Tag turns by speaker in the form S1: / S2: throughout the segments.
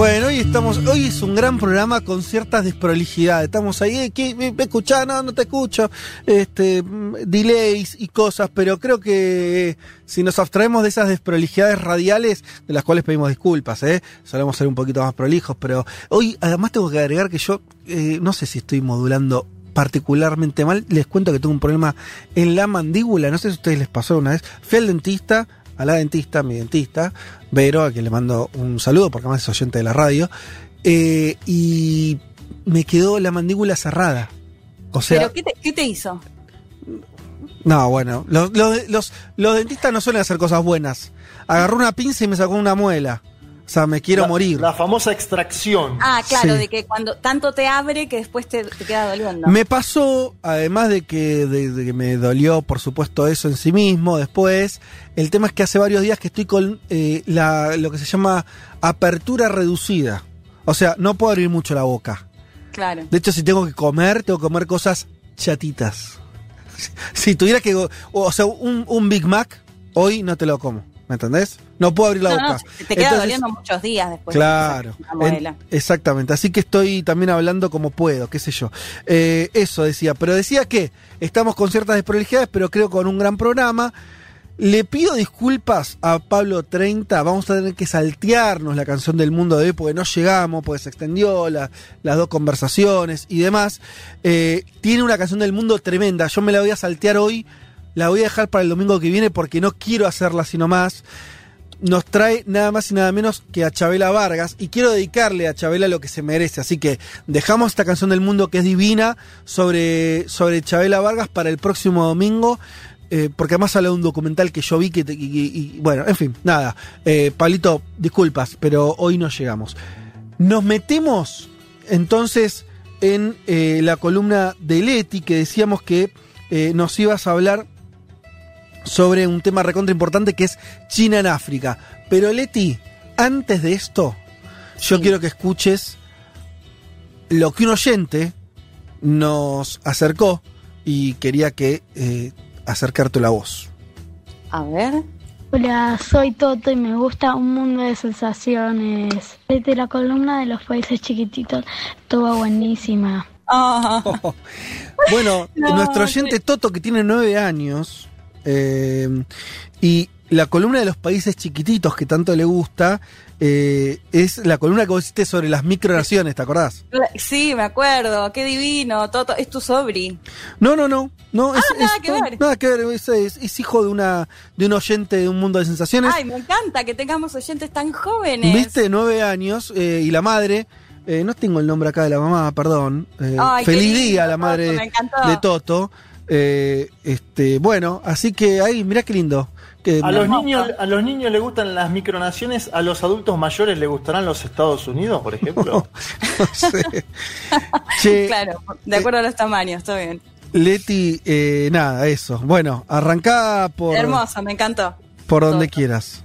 S1: Bueno, hoy estamos, hoy es un gran programa con ciertas desprolijidades. Estamos ahí, eh, ¿qué? ¿me, me escuchás? No, no te escucho. Este, mm, delays y cosas, pero creo que eh, si nos abstraemos de esas desprolijidades radiales, de las cuales pedimos disculpas, ¿eh? Solemos ser un poquito más prolijos, pero hoy además tengo que agregar que yo, eh, no sé si estoy modulando particularmente mal. Les cuento que tengo un problema en la mandíbula. No sé si a ustedes les pasó una vez. Fui al dentista, a la dentista, mi dentista, Vero, a quien le mando un saludo porque además es oyente de la radio. eh, y me quedó la mandíbula cerrada. O sea,
S2: ¿Pero qué te, qué te hizo?
S1: no, bueno, los, los, los, los dentistas no suelen hacer cosas buenas. Agarró una pinza y me sacó una muela. O sea, me quiero
S3: la,
S1: morir.
S3: La famosa extracción.
S2: Ah, claro,
S1: Sí.
S2: de que cuando tanto te abre que después te, te queda doliendo.
S1: Me pasó, además de que, de, de que me dolió, por supuesto, eso en sí mismo después, el tema es que hace varios días que estoy con eh, la, lo que se llama apertura reducida. O sea, no puedo abrir mucho la boca.
S2: Claro.
S1: De hecho, si tengo que comer, tengo que comer cosas chatitas. Si tuviera que... O sea, un, un Big Mac, hoy no te lo como. ¿Me entendés? No puedo abrir la
S2: No,
S1: boca.
S2: no, te queda
S1: Entonces-
S2: doliendo muchos días después.
S1: Claro,
S2: de.
S1: En- exactamente. Así que estoy también hablando como puedo, qué sé yo. Eh, eso decía, pero decía que estamos con ciertas desprolijidades, pero creo con un gran programa. Le pido disculpas a Pablo 30, vamos a tener que saltearnos la canción del mundo de hoy porque no llegamos, porque se extendió la- las dos conversaciones y demás. Eh, tiene una canción del mundo tremenda, yo me la voy a saltear hoy, la voy a dejar para el domingo que viene porque no quiero hacerla sino más nos trae nada más y nada menos que a Chabela Vargas y quiero dedicarle a Chabela lo que se merece, así que dejamos esta canción del mundo que es divina sobre, sobre Chabela Vargas para el próximo domingo. eh, porque además habla de un documental que yo vi que, bueno, en fin, nada. Eh, Pablito, disculpas, pero hoy no llegamos. Nos metemos entonces en eh, la columna de Leti que decíamos que eh, nos ibas a hablar sobre un tema recontra importante que es China en África. Pero Leti, antes de esto, yo
S2: Sí.
S1: quiero que escuches lo que un oyente nos acercó y quería que eh, acercarte la voz.
S2: A ver.
S4: Hola, soy Toto y me gusta un mundo de sensaciones. Desde la columna de los países chiquititos, estuvo buenísima.
S2: Ah,
S1: Bueno,
S2: No,
S1: nuestro oyente Toto, que tiene nueve años, eh, y la columna de los países chiquititos que tanto le gusta, eh, es la columna que vos hiciste sobre las micronaciones, ¿te acordás?
S2: sí, me acuerdo. Qué divino. Toto, es tu sobri.
S1: No, no, no. no es,
S2: Ah, nada
S1: es-
S2: que.
S1: Nada que ver, es, es- es hijo de una de un oyente de un mundo de sensaciones.
S2: Ay, me encanta que tengamos oyentes tan jóvenes.
S1: Viste, nueve años, eh, y la madre, eh, no tengo el nombre acá de la mamá, perdón.
S2: Ay,
S1: feliz día, la madre de Toto. Eh, este, bueno, así que ahí, mirá qué lindo. Que,
S3: A los, niños, a los niños les gustan las micronaciones, a los adultos mayores les gustarán los Estados Unidos, por ejemplo.
S1: no sé. Che,
S2: Claro, de acuerdo a los tamaños, está bien.
S1: Leti, eh, nada, eso. Bueno, arrancá por,
S2: Hermoso, me encantó.
S1: por donde
S2: Todo.
S1: quieras.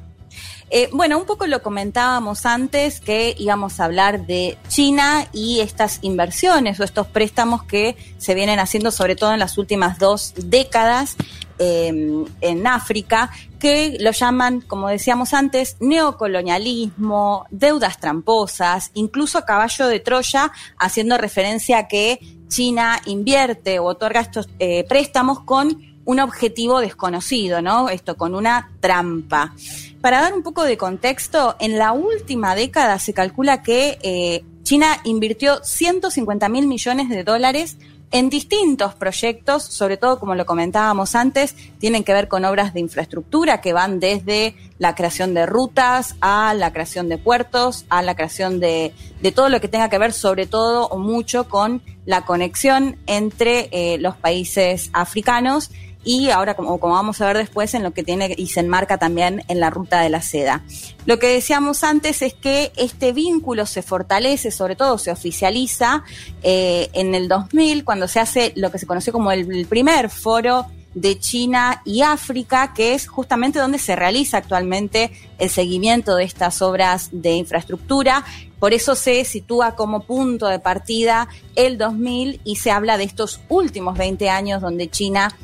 S2: Eh, bueno, un poco lo comentábamos antes que íbamos a hablar de China y estas inversiones o estos préstamos que se vienen haciendo sobre todo en las últimas dos décadas eh, en África, que lo llaman, como decíamos antes, neocolonialismo, deudas tramposas, incluso caballo de Troya, haciendo referencia a que China invierte o otorga estos eh, préstamos con un objetivo desconocido, ¿no? Esto con una trampa. Para dar un poco de contexto, en la última década se calcula que eh, China invirtió 150 mil millones de dólares en distintos proyectos, sobre todo como lo comentábamos antes, tienen que ver con obras de infraestructura que van desde la creación de rutas a la creación de puertos, a la creación de, todo lo que tenga que ver sobre todo o mucho con la conexión entre eh, los países africanos y ahora, como, como vamos a ver después, en lo que tiene y se enmarca también en la ruta de la seda. Lo que decíamos antes es que este vínculo se fortalece, sobre todo se oficializa eh, en el 2000, cuando se hace lo que se conoció como el, el primer foro de China y África, que es justamente donde se realiza actualmente el seguimiento de estas obras de infraestructura. Por eso se sitúa como punto de partida el 2000 y se habla de estos últimos 20 años donde China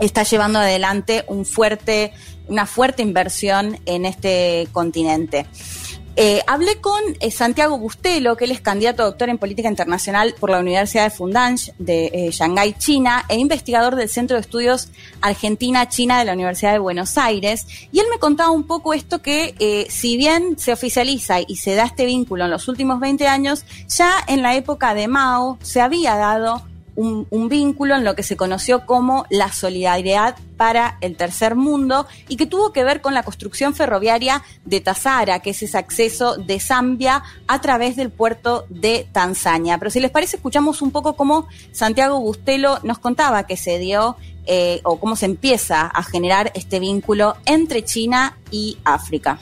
S2: está llevando adelante un fuerte, una fuerte inversión en este continente. Eh, hablé con eh, Santiago Bustelo, que él es candidato a doctor en política internacional por la Universidad de Fundansh de eh, Shanghái, China, e investigador del Centro de Estudios Argentina-China de la Universidad de Buenos Aires. Y él me contaba un poco esto que, si bien se oficializa y se da este vínculo en los últimos 20 años, ya en la época de Mao se había dado un, vínculo en lo que se conoció como la solidaridad para el tercer mundo y que tuvo que ver con la construcción ferroviaria de Tazara, que es ese acceso de Zambia a través del puerto de Tanzania. Pero si les parece, escuchamos un poco cómo Santiago Bustelo nos contaba que se dio eh, o cómo se empieza a generar este vínculo entre China y África.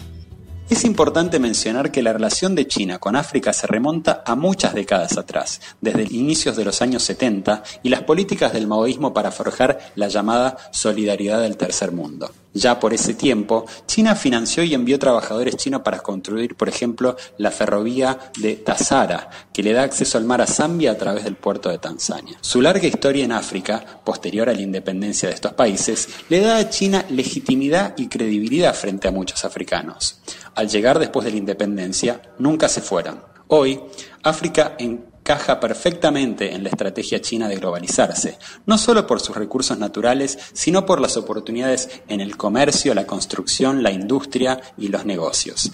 S5: Es importante mencionar que la relación de China con África se remonta a muchas décadas atrás, desde inicios de los años 70 y las políticas del maoísmo para forjar la llamada solidaridad del tercer mundo. Ya por ese tiempo, China financió y envió trabajadores chinos para construir, por ejemplo, la ferrovía de Tazara, que le da acceso al mar a Zambia a través del puerto de Tanzania. Su larga historia en África, posterior a la independencia de estos países, le da a China legitimidad y credibilidad frente a muchos africanos. Al llegar después de la independencia, nunca se fueron. Hoy, África en encaja perfectamente en la estrategia china de globalizarse, no solo por sus recursos naturales, sino por las oportunidades en el comercio, la construcción, la industria y los negocios.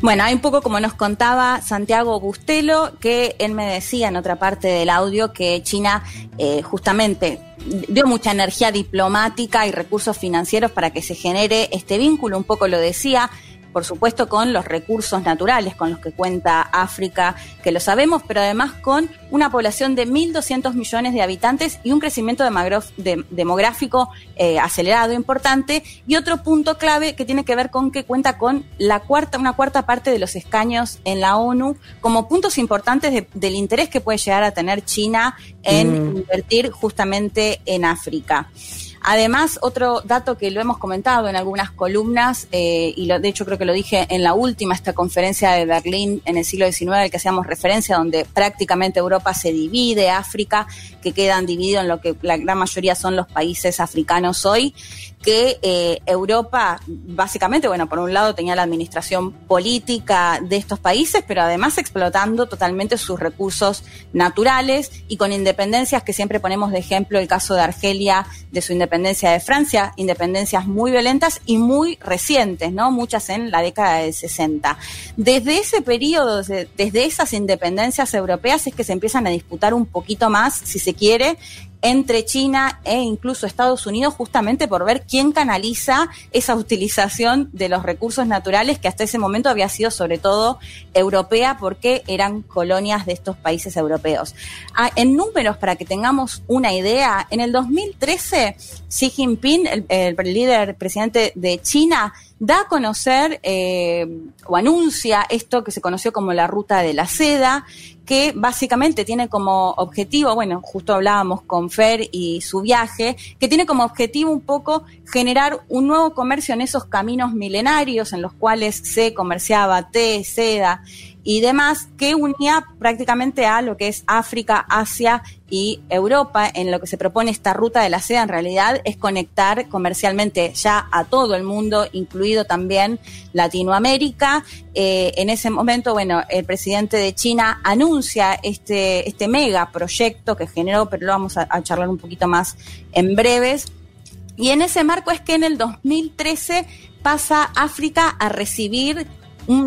S2: Bueno, hay un poco como nos contaba Santiago Bustelo, que él me decía en otra parte del audio que China eh, justamente dio mucha energía diplomática y recursos financieros para que se genere este vínculo, un poco lo decía, por supuesto con los recursos naturales con los que cuenta África, que lo sabemos, pero además con una población de 1.200 millones de habitantes y un crecimiento demográfico eh, acelerado, importante. Y otro punto clave que tiene que ver con que cuenta con la cuarta, una cuarta parte de los escaños en la ONU como puntos importantes del interés que puede llegar a tener China en mm. invertir justamente en África. Además, otro dato que lo hemos comentado en algunas columnas, eh, y lo, de hecho creo que lo dije en la última, esta conferencia de Berlín en el siglo XIX, al que hacíamos referencia, donde prácticamente Europa se divide, África, que quedan divididos en lo que la gran mayoría son los países africanos hoy, que eh, Europa, básicamente, bueno, por un lado tenía la administración política de estos países, pero además explotando totalmente sus recursos naturales y con independencias que siempre ponemos de ejemplo el caso de Argelia, de su independencia de Francia, independencias muy violentas y muy recientes, ¿no? Muchas en la década del 60. Desde ese periodo, desde esas independencias europeas es que se empiezan a disputar un poquito más, si se quiere, entre China e incluso Estados Unidos justamente por ver quién canaliza esa utilización de los recursos naturales que hasta ese momento había sido sobre todo europea porque eran colonias de estos países europeos. Ah, en números, para que tengamos una idea, en el 2013 Xi Jinping, el, líder presidente de China, da a conocer eh, o anuncia esto que se conoció como la ruta de la seda, que básicamente tiene como objetivo, bueno, justo hablábamos con Fer y su viaje, que tiene como objetivo un poco generar un nuevo comercio en esos caminos milenarios en los cuales se comerciaba té, seda y demás, que unía prácticamente a lo que es África, Asia y Europa. En lo que se propone esta ruta de la seda, en realidad, es conectar comercialmente ya a todo el mundo, incluido también Latinoamérica. Eh, en ese momento, bueno, el presidente de China anuncia este, este mega proyecto que generó, pero lo vamos a, a charlar un poquito más en breves. Y en ese marco es que en el 2013 pasa África a recibir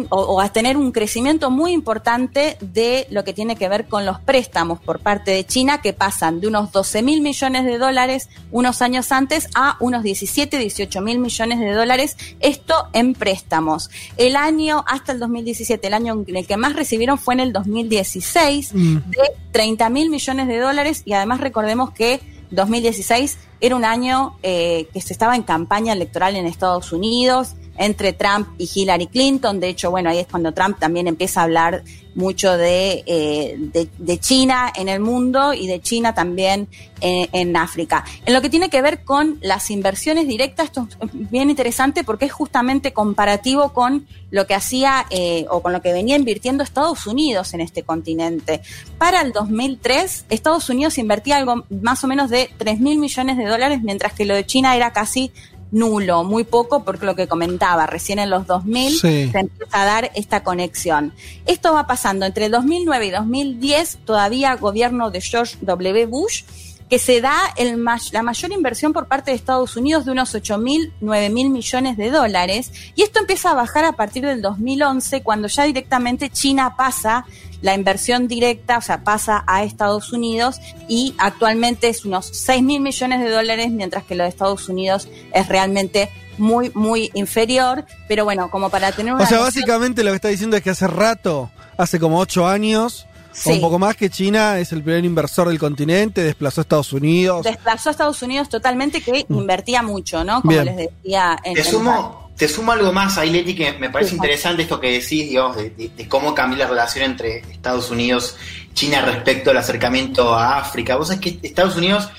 S2: o, a tener un crecimiento muy importante de lo que tiene que ver con los préstamos por parte de China, que pasan de unos 12 mil millones de dólares unos años antes a unos 17, 18 mil millones de dólares, esto en préstamos. El año hasta el 2017, el año en el que más recibieron fue en el 2016, mm. de 30 mil millones de dólares, y además recordemos que 2016 era un año eh, que se estaba en campaña electoral en Estados Unidos, entre Trump y Hillary Clinton. De hecho, bueno, ahí es cuando Trump también empieza a hablar mucho de, eh, de, China en el mundo y de China también en, África. En lo que tiene que ver con las inversiones directas, esto es bien interesante porque es justamente comparativo con lo que hacía eh, o con lo que venía invirtiendo Estados Unidos en este continente. Para el 2003, Estados Unidos invertía algo más o menos de 3 mil millones de dólares, mientras que lo de China era casi nulo, muy poco, porque lo que comentaba, recién en los 2000 se empieza a dar esta conexión. Esto va pasando entre 2009 y 2010, todavía gobierno de George W. Bush, que se da el la mayor inversión por parte de Estados Unidos de unos 8 mil, 9 mil millones de dólares. Y esto empieza a bajar a partir del 2011, cuando ya directamente China pasa la inversión directa, o sea, pasa a Estados Unidos y actualmente es unos 6 mil millones de dólares, mientras que lo de Estados Unidos es realmente muy, muy inferior. Pero bueno, como para tener una.
S1: O sea, básicamente lo que está diciendo es que hace rato, hace como 8 años, un poco más que China es el primer inversor del continente, desplazó a Estados Unidos.
S2: Desplazó a Estados Unidos totalmente, que mm. invertía mucho, ¿no? Como les decía
S6: en Te sumo, te sumo algo más ahí, Leti, que me parece interesante esto que decís, digamos, de, cómo cambió la relación entre Estados Unidos y China respecto al acercamiento a África. Vos sabés que Estados Unidos,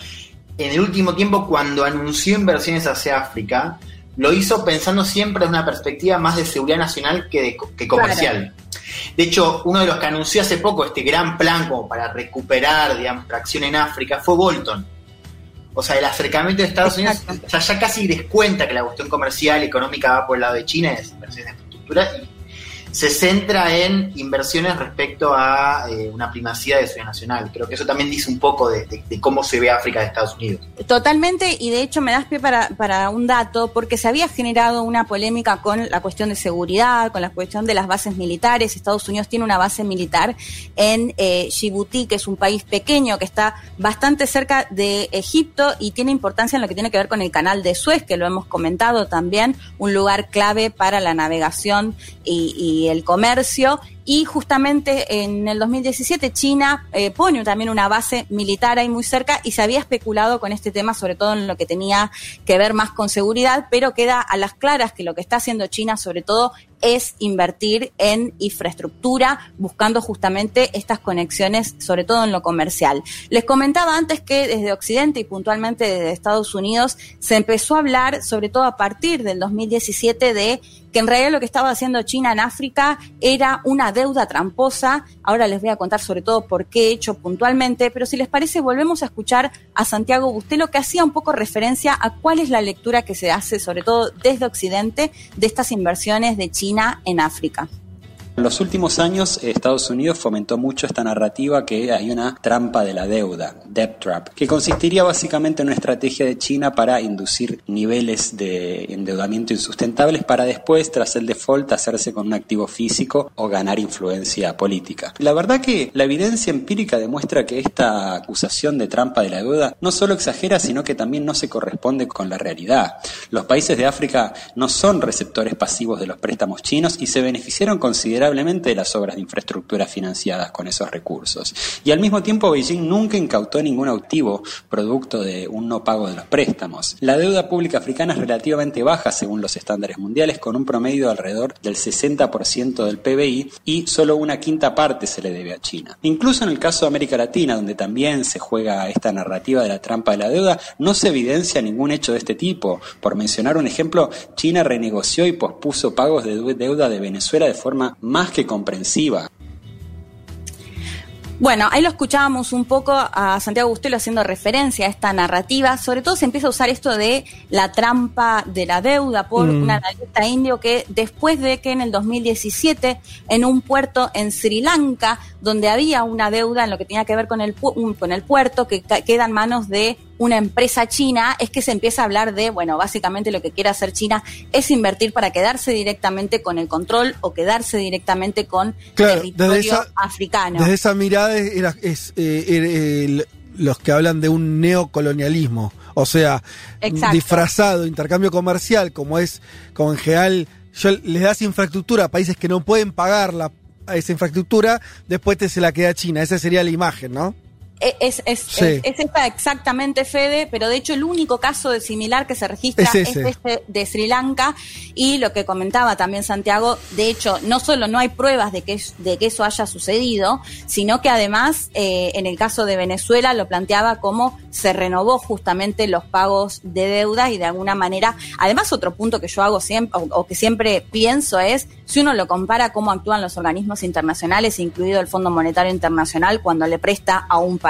S6: en el último tiempo, cuando anunció inversiones hacia África, lo hizo pensando siempre en una perspectiva más de seguridad nacional que, que comercial. De hecho, uno de los que anunció hace poco este gran plan como para recuperar, digamos, tracción en África fue Bolton. O sea, el acercamiento de Estados Unidos, ya, ya casi descuenta que la cuestión comercial y económica va por el lado de China, es inversiones en infraestructura, y se centra en inversiones respecto a eh, una primacía de seguridad nacional. Creo que eso también dice un poco de, cómo se ve África de Estados Unidos.
S2: Totalmente, y de hecho me das pie para, para un dato, porque se había generado una polémica con la cuestión de seguridad, con la cuestión de las bases militares. Estados Unidos tiene una base militar en eh, Djibouti, que es un país pequeño que está bastante cerca de Egipto y tiene importancia en lo que tiene que ver con el canal de Suez, que lo hemos comentado también, un lugar clave para la navegación y el comercio. Y justamente en el 2017 China eh, pone también una base militar ahí muy cerca y se había especulado con este tema, sobre todo en lo que tenía que ver más con seguridad, pero queda a las claras que lo que está haciendo China sobre todo es invertir en infraestructura, buscando justamente estas conexiones, sobre todo en lo comercial. Les comentaba antes que desde Occidente y puntualmente desde Estados Unidos se empezó a hablar, sobre todo a partir del 2017, de que en realidad lo que estaba haciendo China en África era una deuda tramposa. Ahora les voy a contar sobre todo por qué he hecho puntualmente, pero si les parece volvemos a escuchar a Santiago Bustelo que hacía un poco referencia a cuál es la lectura que se hace, sobre todo desde Occidente, de estas inversiones de China en África.
S5: En los últimos años, Estados Unidos fomentó mucho esta narrativa que hay una trampa de la deuda, debt trap, que consistiría básicamente en una estrategia de China para inducir niveles de endeudamiento insustentables para después, tras el default, hacerse con un activo físico o ganar influencia política. La verdad que la evidencia empírica demuestra que esta acusación de trampa de la deuda no solo exagera, sino que también no se corresponde con la realidad. Los países de África no son receptores pasivos de los préstamos chinos y se beneficiaron considerablemente de las obras de infraestructura financiadas con esos recursos. Y al mismo tiempo Beijing nunca incautó ningún activo producto de un no pago de los préstamos. La deuda pública africana es relativamente baja según los estándares mundiales, con un promedio de alrededor del 60% del PBI y solo una quinta parte se le debe a China. Incluso en el caso de América Latina, donde también se juega esta narrativa de la trampa de la deuda, no se evidencia ningún hecho de este tipo. Por mencionar un ejemplo, China renegoció y pospuso pagos de deuda de Venezuela de forma más más que comprensiva.
S2: Bueno, ahí lo escuchábamos un poco a Santiago Bustelo haciendo referencia a esta narrativa. Sobre todo se empieza a usar esto de la trampa de la deuda por mm. un analista indio que después de que en el 2017 en un puerto en Sri Lanka, donde había una deuda en lo que tenía que ver con el, con el puerto que queda en manos de una empresa china, es que se empieza a hablar de, bueno, básicamente lo que quiere hacer China es invertir para quedarse directamente con el control o quedarse directamente con el territorio africano.
S1: Desde esa mirada es, eh, los que hablan de un neocolonialismo, o sea, disfrazado, intercambio comercial, como es, como en general, yo, les das infraestructura a países que no pueden pagar la, esa infraestructura, después te se la queda China, esa sería la imagen, ¿no?
S2: E, Es, es,
S1: Sí.
S2: es, es esta exactamente, Fede, pero de hecho el único caso de similar que se registra
S1: Es
S2: este de Sri Lanka y lo que comentaba también Santiago, de hecho no solo no hay pruebas de que, de que eso haya sucedido, sino que además eh, en el caso de Venezuela lo planteaba como se renovó justamente los pagos de deuda y de alguna manera, además otro punto que yo hago siempre o, o que siempre pienso es, si uno lo compara cómo actúan los organismos internacionales, incluido el Fondo Monetario Internacional, cuando le presta a un país,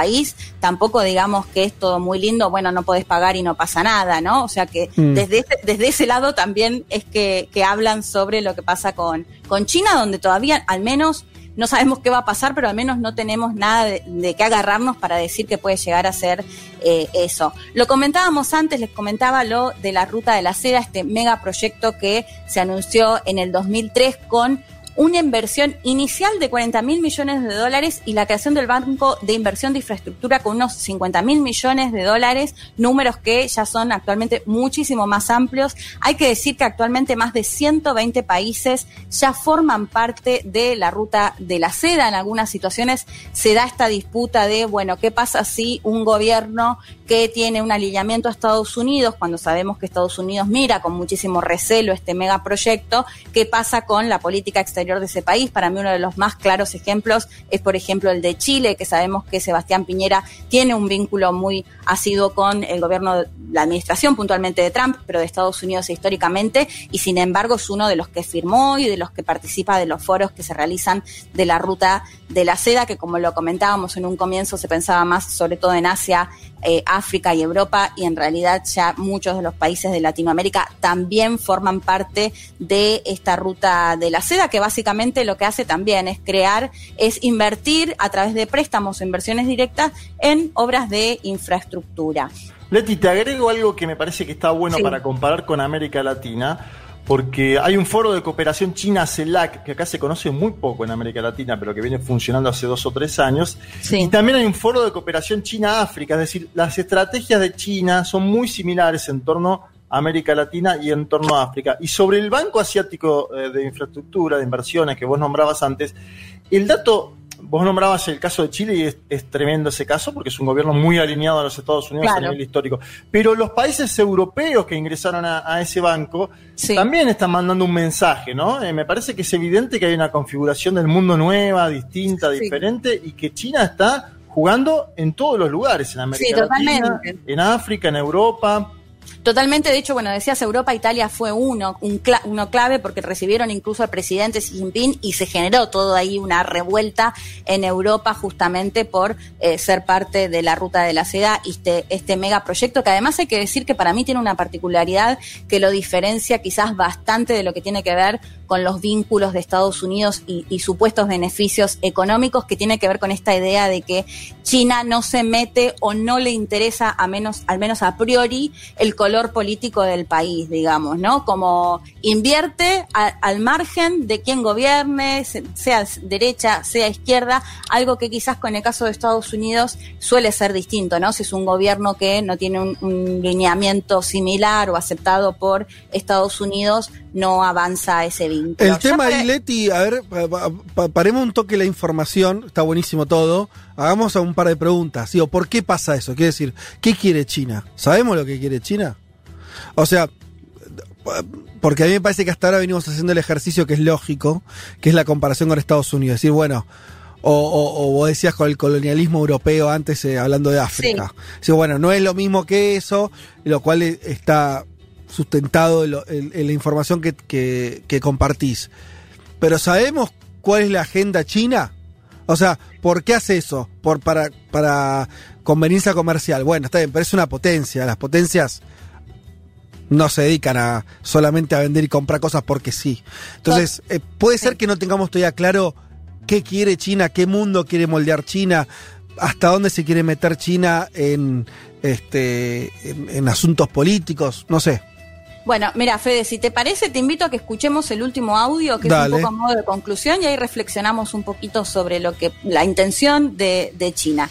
S2: tampoco digamos que es todo muy lindo, bueno, no podés pagar y no pasa nada, ¿no? O sea que
S1: Mm.
S2: desde, ese, desde ese lado también es que, que hablan sobre lo que pasa con, con China, donde todavía al menos no sabemos qué va a pasar, pero al menos no tenemos nada de, de qué agarrarnos para decir que puede llegar a ser eh, eso. Lo comentábamos antes, les comentaba lo de la Ruta de la Seda, este megaproyecto que se anunció en el 2003 con una inversión inicial de 40 mil millones de dólares y la creación del Banco de Inversión de Infraestructura con unos 50 mil millones de dólares, números que ya son actualmente muchísimo más amplios. Hay que decir que actualmente más de 120 países ya forman parte de la ruta de la seda. En algunas situaciones se da esta disputa de, bueno, ¿qué pasa si un gobierno que tiene un alineamiento a Estados Unidos, cuando sabemos que Estados Unidos mira con muchísimo recelo este megaproyecto, qué pasa con la política exterior de ese país? Para mí uno de los más claros ejemplos es, por ejemplo, el de Chile, que sabemos que Sebastián Piñera tiene un vínculo muy asiduo con el gobierno, la administración puntualmente de Trump, pero de Estados Unidos históricamente, y sin embargo es uno de los que firmó y de los que participa de los foros que se realizan de la ruta de la seda, que como lo comentábamos en un comienzo se pensaba más sobre todo en Asia, eh, África y Europa, y en realidad ya muchos de los países de Latinoamérica también forman parte de esta ruta de la seda, que básicamente lo que hace también es crear, es invertir a través de préstamos o inversiones directas en obras de infraestructura.
S3: Leti, te agrego algo que me parece que está bueno
S2: Sí.
S3: para comparar con América Latina, porque hay un foro de cooperación China-CELAC, que acá se conoce muy poco en América Latina, pero que viene funcionando hace dos o tres años.
S2: Sí.
S3: Y también hay un foro de cooperación China-África, es decir, las estrategias de China son muy similares en torno a América Latina y en torno a África. Y sobre el Banco Asiático eh, de Infraestructura, de Inversiones, que vos nombrabas antes, el dato, vos nombrabas el caso de Chile y es, es tremendo ese caso porque es un gobierno muy alineado a los Estados Unidos a nivel histórico. Pero los países europeos que ingresaron a, a ese banco
S2: Sí.
S3: también están mandando un mensaje, ¿no? Eh, me parece que es evidente que hay una configuración del mundo nueva, distinta,
S2: Sí.
S3: diferente y que China está jugando en todos los lugares, en América
S2: Sí,
S3: Latina,
S2: totalmente.
S3: en África, en Europa.
S2: Totalmente, de hecho, bueno, decías Europa, Italia fue uno, un cla- uno clave porque recibieron incluso al presidente Xi Jinping y se generó todo ahí una revuelta en Europa justamente por eh, ser parte de la ruta de la seda y este, este megaproyecto que además hay que decir que para mí tiene una particularidad que lo diferencia quizás bastante de lo que tiene que ver con los vínculos de Estados Unidos y, y supuestos beneficios económicos que tiene que ver con esta idea de que China no se mete o no le interesa a menos, al menos a priori, el color político del país, digamos, ¿no? Como invierte a- al margen de quién gobierne, se- sea derecha, sea izquierda, algo que quizás con el caso de Estados Unidos suele ser distinto, ¿no? Si es un gobierno que no tiene un, un lineamiento similar o aceptado por Estados Unidos, no avanza ese vínculo.
S1: El tema
S2: para-
S1: ahí, Leti, a ver, pa- pa- pa- paremos un toque la información, está buenísimo todo. Hagamos un par de preguntas. Digo, ¿por qué pasa eso? Quiere decir, ¿qué quiere China? ¿Sabemos lo que quiere China? O sea, porque a mí me parece que hasta ahora venimos haciendo el ejercicio que es lógico, que es la comparación con Estados Unidos. Es decir, bueno, o, o- o vos decías con el colonialismo europeo antes, eh, hablando de África. Sí, bueno, no es lo mismo que eso, lo cual eh, está sustentado en, lo- en- en la información que, que- que compartís. Pero ¿sabemos cuál es la agenda china? O sea, ¿por qué hace eso? Por, para, para conveniencia comercial. Bueno, está bien, pero es una potencia. Las potencias no se dedican a solamente a vender y comprar cosas porque sí. Entonces, eh, puede ser que no tengamos todavía claro qué quiere China, qué mundo quiere moldear China, hasta dónde se quiere meter China en, este, en, en asuntos políticos, no sé.
S2: Bueno, mira, Fede, si te parece, te invito a que escuchemos el último audio, que
S1: Dale.
S2: es un poco a modo de conclusión, y ahí reflexionamos un poquito sobre lo que la intención de, de China.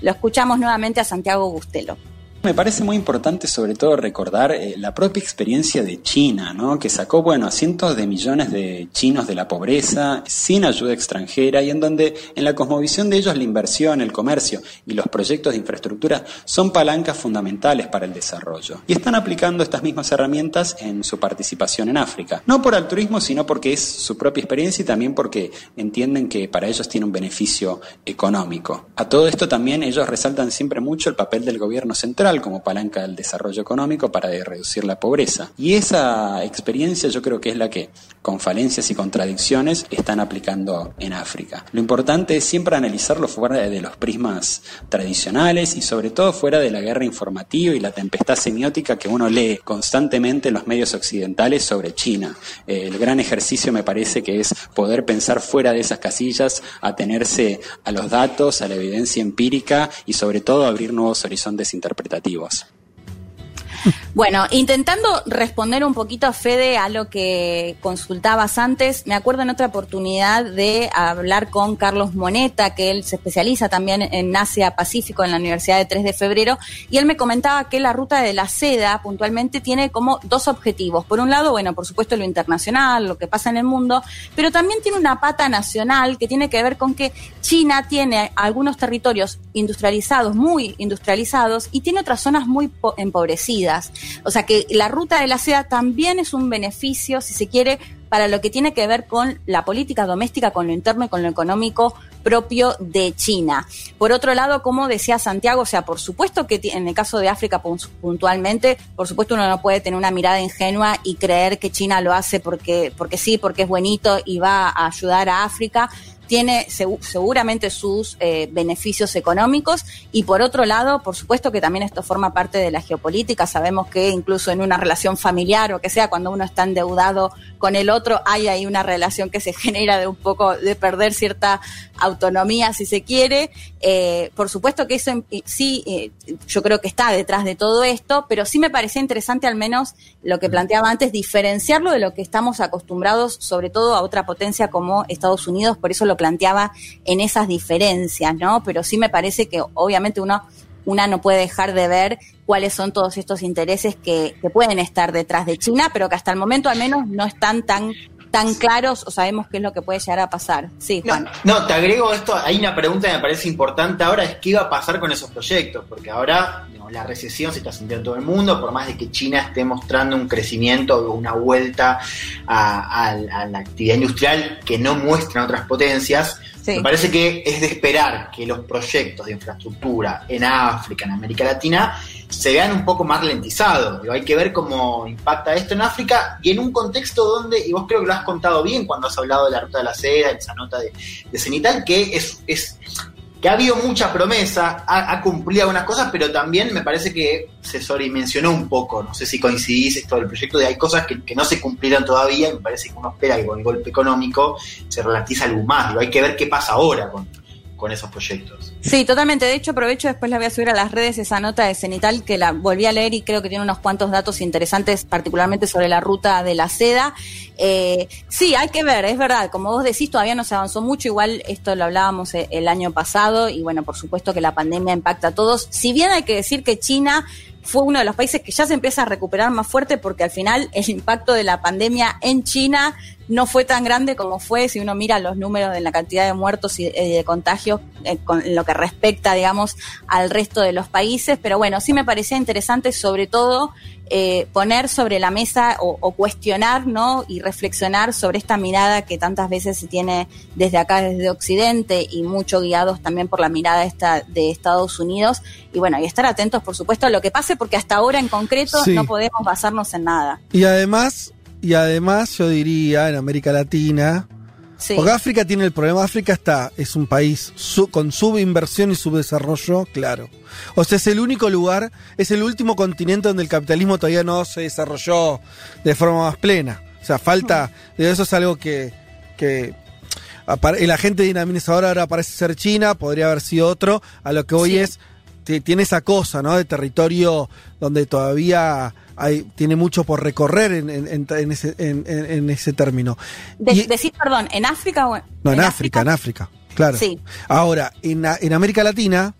S2: Lo escuchamos nuevamente a Santiago Bustelo.
S5: Me parece muy importante sobre todo recordar eh, la propia experiencia de China, ¿no? que sacó bueno, a cientos de millones de chinos de la pobreza sin ayuda extranjera y en donde en la cosmovisión de ellos la inversión, el comercio y los proyectos de infraestructura son palancas fundamentales para el desarrollo. Y están aplicando estas mismas herramientas en su participación en África. No por altruismo, sino porque es su propia experiencia y también porque entienden que para ellos tiene un beneficio económico. A todo esto también ellos resaltan siempre mucho el papel del gobierno central como palanca del desarrollo económico para reducir la pobreza. Y esa experiencia yo creo que es la que, con falencias y contradicciones, están aplicando en África. Lo importante es siempre analizarlo fuera de los prismas tradicionales y sobre todo fuera de la guerra informativa y la tempestad semiótica que uno lee constantemente en los medios occidentales sobre China. El gran ejercicio me parece que es poder pensar fuera de esas casillas, atenerse a los datos, a la evidencia empírica y sobre todo abrir nuevos horizontes interpretativos educativas.
S2: Bueno, intentando responder un poquito a Fede a lo que consultabas antes, me acuerdo en otra oportunidad de hablar con Carlos Moneta, que él se especializa también en Asia Pacífico en la Universidad de 3 de Febrero, y él me comentaba que la ruta de la seda puntualmente tiene como dos objetivos. Por un lado, bueno, por supuesto lo internacional, lo que pasa en el mundo, pero también tiene una pata nacional que tiene que ver con que China tiene algunos territorios industrializados, muy industrializados, y tiene otras zonas muy empobrecidas. O sea que la ruta de la seda también es un beneficio, si se quiere, para lo que tiene que ver con la política doméstica, con lo interno y con lo económico propio de China. Por otro lado, como decía Santiago, o sea, por supuesto que en el caso de África puntualmente, por supuesto uno no puede tener una mirada ingenua y creer que China lo hace porque, porque sí, porque es buenito y va a ayudar a África tiene seguramente sus eh, beneficios económicos y por otro lado, por supuesto que también esto forma parte de la geopolítica. Sabemos que incluso en una relación familiar o que sea, cuando uno está endeudado con el otro, hay ahí una relación que se genera de un poco de perder cierta autonomía, si se quiere. Eh, por supuesto que eso sí, eh, yo creo que está detrás de todo esto, pero sí me parecía interesante al menos lo que planteaba antes, diferenciarlo de lo que estamos acostumbrados, sobre todo a otra potencia como Estados Unidos, por eso lo planteaba en esas diferencias, ¿no? Pero sí me parece que obviamente uno una no puede dejar de ver cuáles son todos estos intereses que, que, pueden estar detrás de China, pero que hasta el momento al menos no están tan tan claros o sabemos qué es lo que puede llegar a pasar. Sí,
S6: no, no, te agrego esto, hay una pregunta que me parece importante ahora, es qué va a pasar con esos proyectos, porque ahora la recesión se está sintiendo en todo el mundo, por más de que China esté mostrando un crecimiento o una vuelta a, la actividad industrial que no muestran otras potencias, me parece que es de esperar que los proyectos de infraestructura en África, en América Latina, se vean un poco más ralentizados. hay que ver cómo impacta esto en África y en un contexto donde, y vos creo que lo has contado bien cuando has hablado de la ruta de la seda, esa nota de, de Cenital, que es que ha habido mucha promesa, ha, cumplido algunas cosas, pero también me parece que se sobredimensionó un poco. No sé si coincidís esto del proyecto, de hay cosas que, no se cumplieron todavía y me parece que uno espera que con el golpe económico se ralentiza algo más. hay que ver qué pasa ahora con, con esos proyectos.
S2: Sí, totalmente. De hecho, aprovecho, después la voy a subir a las redes esa nota de Cenital que la volví a leer y creo que tiene unos cuantos datos interesantes, particularmente sobre la ruta de la seda. Eh, sí, hay que ver, es verdad. Como vos decís, todavía no se avanzó mucho. Igual esto lo hablábamos eh, el año pasado y bueno, por supuesto que la pandemia impacta a todos. Si bien hay que decir que China fue uno de los países que ya se empieza a recuperar más fuerte porque al final el impacto de la pandemia en China no fue tan grande como fue si uno mira los números de la cantidad de muertos y eh, de contagios eh, con lo que respecta, digamos, al resto de los países. Pero bueno, sí me parecía interesante sobre todo eh, poner sobre la mesa o, cuestionar, ¿no? Y reflexionar sobre esta mirada que tantas veces se tiene desde acá, desde Occidente y mucho guiados también por la mirada esta de Estados Unidos. Y bueno, y estar atentos, por supuesto, a lo que pase, porque hasta ahora en concreto no podemos basarnos en nada.
S1: Y además, y además yo diría en América Latina, porque África tiene el problema, África está, es un país con subinversión y subdesarrollo, claro. O sea, es el único lugar, es el último continente donde el capitalismo todavía no se desarrolló de forma más plena. O sea, falta, de eso es algo que, que el agente dinamizador ahora parece ser China, podría haber sido otro, a lo que hoy es, tiene esa cosa, ¿no? De territorio donde todavía tiene mucho por recorrer en, en, ese, en, ese término.
S2: decir, perdón, ¿en África o
S1: No, en, África, en África, claro. Sí. Ahora, en, en América Latina,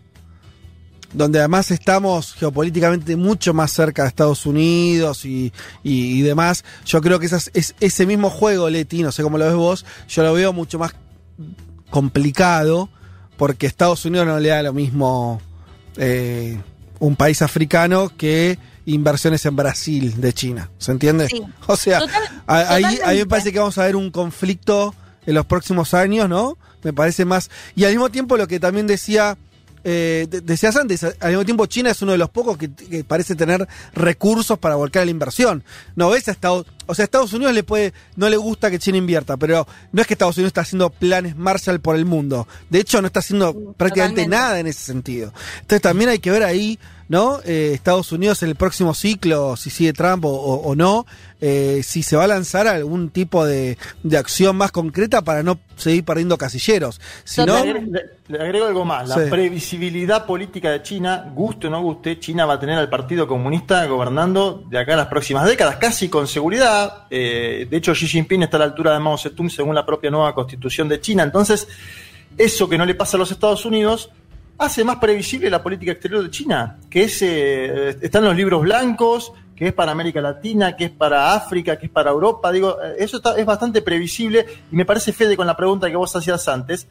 S1: donde además estamos geopolíticamente mucho más cerca de Estados Unidos y, y- y demás, yo creo que esas- es, ese mismo juego, Leti, no sé cómo lo ves vos, yo lo veo mucho más complicado porque Estados Unidos no le da lo mismo eh, un país africano que inversiones en Brasil de China, ¿se entiende?
S2: Sí.
S1: O sea,
S2: Total-
S1: ahí, ahí me parece que vamos a ver un conflicto en los próximos años, ¿no? Me parece más. Y al mismo tiempo lo que también decía, eh, de- decías antes, al mismo tiempo China es uno de los pocos que, que parece tener recursos para volcar a la inversión. No ves a Estados, o sea, a Estados Unidos le puede, no le gusta que China invierta, pero no es que Estados Unidos está haciendo planes Marshall por el mundo. De hecho, no está haciendo prácticamente
S2: Totalmente.
S1: nada en ese sentido. Entonces también hay que ver ahí, ¿no? Eh, Estados Unidos en el próximo ciclo, si sigue Trump o, o- o no, eh, si se va a lanzar algún tipo de, de acción más concreta para no seguir perdiendo casilleros. Si no,
S3: Le, agrego- le- le agrego algo más, la
S1: Sí.
S3: previsibilidad política de China, guste o no guste, China va a tener al Partido Comunista gobernando de acá a las próximas décadas, casi con seguridad. Eh, de hecho, Xi Jinping está a la altura de Mao Zedong según la propia nueva constitución de China. Entonces, eso que no le pasa a los Estados Unidos hace más previsible la política exterior de China, que es, eh, están los libros blancos, que es para América Latina, que es para África, que es para Europa. Digo, eh, eso está- es bastante previsible y me parece, Fede, con la pregunta que vos hacías antes,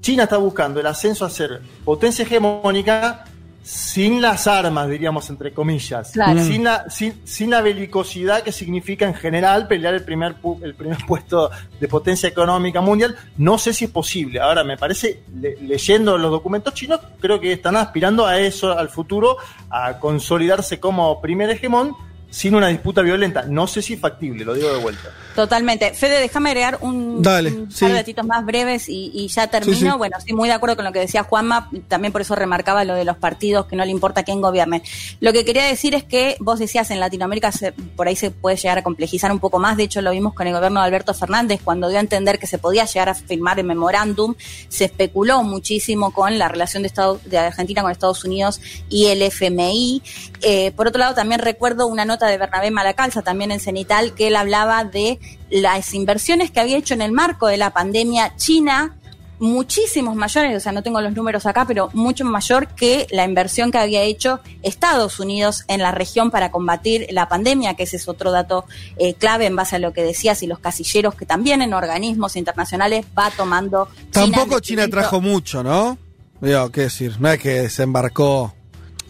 S3: China está buscando el ascenso a ser potencia hegemónica sin las armas, diríamos, entre comillas.
S2: Claro.
S3: Sin, la, sin, sin la belicosidad que significa en general pelear el primer, pu- el primer puesto de potencia económica mundial. No sé si es posible. Ahora, me parece, le- leyendo los documentos chinos, creo que están aspirando a eso, al futuro, a consolidarse como primer hegemón sin una disputa violenta. No sé si es factible, lo digo de vuelta.
S2: Totalmente. Fede, déjame agregar un,
S1: Dale,
S2: un
S1: sí.
S2: par de datitos más breves y, y ya termino.
S1: Sí, sí.
S2: Bueno, estoy muy de acuerdo con lo que decía Juanma, también por eso remarcaba lo de los partidos, que no le importa quién gobierne. Lo que quería decir es que vos decías en Latinoamérica se- por ahí se puede llegar a complejizar un poco más, de hecho lo vimos con el gobierno de Alberto Fernández, cuando dio a entender que se podía llegar a firmar el memorándum, se especuló muchísimo con la relación de, Estado- de Argentina con Estados Unidos y el FMI. Eh, por otro lado, también recuerdo una nota de Bernabé Malacalza, también en Cenital, que él hablaba de las inversiones que había hecho en el marco de la pandemia China, muchísimos mayores, o sea, no tengo los números acá, pero mucho mayor que la inversión que había hecho Estados Unidos en la región para combatir la pandemia, que ese es otro dato eh, clave en base a lo que decías y los casilleros que también en organismos internacionales va tomando.
S1: tampoco China trajo mucho, ¿no? Digo, qué decir, no es que desembarcó.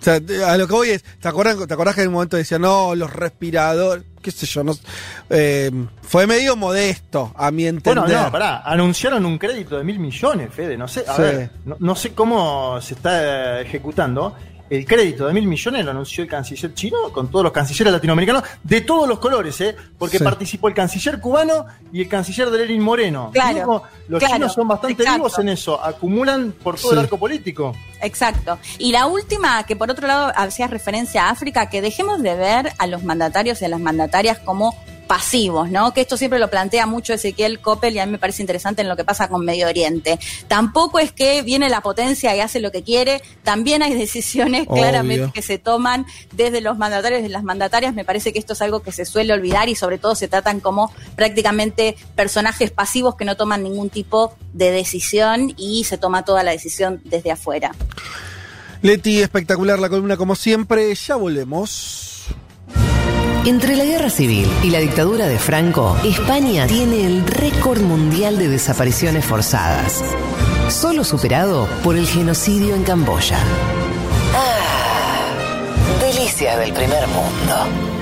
S1: Sea, a lo que voy es, ¿te acuerdas, ¿te acordás que en un momento decía, no, los respiradores, qué sé yo, no, eh, fue medio modesto, a mi entender.
S3: Bueno, no, pará, anunciaron un crédito de mil millones, Fede, no sé, a
S1: Sí.
S3: ver, no, no sé cómo se está ejecutando. El crédito de mil millones lo anunció el canciller chino con todos los cancilleres latinoamericanos de todos los colores, ¿eh? Porque
S1: Sí.
S3: participó el canciller cubano y el canciller de Lenin Moreno.
S2: Claro,
S3: Digo, los
S2: claro,
S3: chinos son bastante
S2: exacto.
S3: vivos en eso, acumulan por todo
S1: Sí.
S3: el arco político.
S2: Exacto. Y la última, que por otro lado hacías referencia a África, que dejemos de ver a los mandatarios y a las mandatarias como pasivos, ¿no? Que esto siempre lo plantea mucho Ezequiel Coppel y a mí me parece interesante en lo que pasa con Medio Oriente. Tampoco es que viene la potencia y hace lo que quiere, también hay decisiones
S1: Obvio.
S2: claramente que se toman desde los mandatarios y las mandatarias. Me parece que esto es algo que se suele olvidar y sobre todo se tratan como prácticamente personajes pasivos que no toman ningún tipo de decisión y se toma toda la decisión desde afuera.
S1: Leti, espectacular la columna como siempre, ya volvemos.
S7: Entre la guerra civil y la dictadura de Franco, España tiene el récord mundial de desapariciones forzadas, solo superado por el genocidio en Camboya. Ah, delicias del primer mundo.